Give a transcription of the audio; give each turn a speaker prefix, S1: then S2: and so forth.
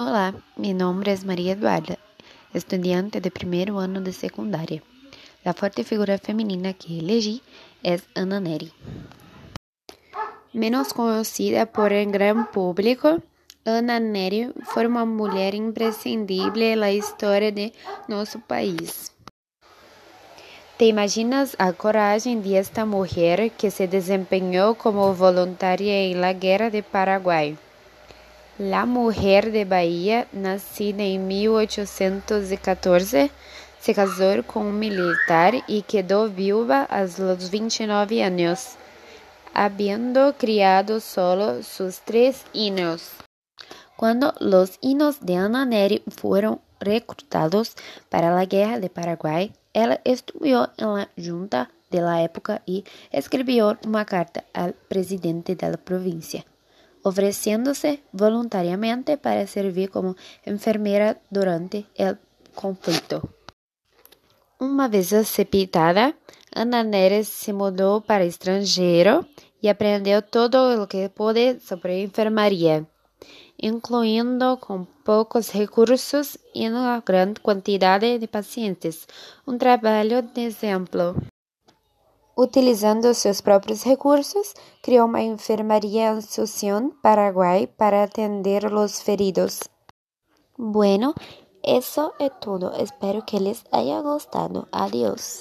S1: Olá, meu nome é Maria Eduarda, estudante de primeiro ano de secundária. A forte figura feminina que elegi é Ana Neri. Menos conhecida por el gran público, Ana Neri foi uma mulher imprescindível na história de nosso país. ¿Te imaginas a coragem de esta mulher que se desempenhou como voluntária en la Guerra de Paraguai? La mujer de Bahia, nacida em 1814, se casou com um militar e quedou viúva aos 29 anos, havendo criado solo seus três hinos. Quando os hinos de Ana Neri foram recrutados para a Guerra de Paraguai, ela estudou na junta de la época e escreveu uma carta ao presidente da província oferecendo-se voluntariamente para servir como enfermeira durante o conflito. Uma vez sepultada, Ana Neres se mudou para o estrangeiro e aprendeu todo o que pôde sobre enfermaria, incluindo com poucos recursos e uma grande quantidade de pacientes, um trabalho de exemplo. Utilizando seus propios recursos, creó una enfermería en Asunción, Paraguay, para atender los feridos. Bueno, eso es todo. Espero que les haya gustado. Adiós.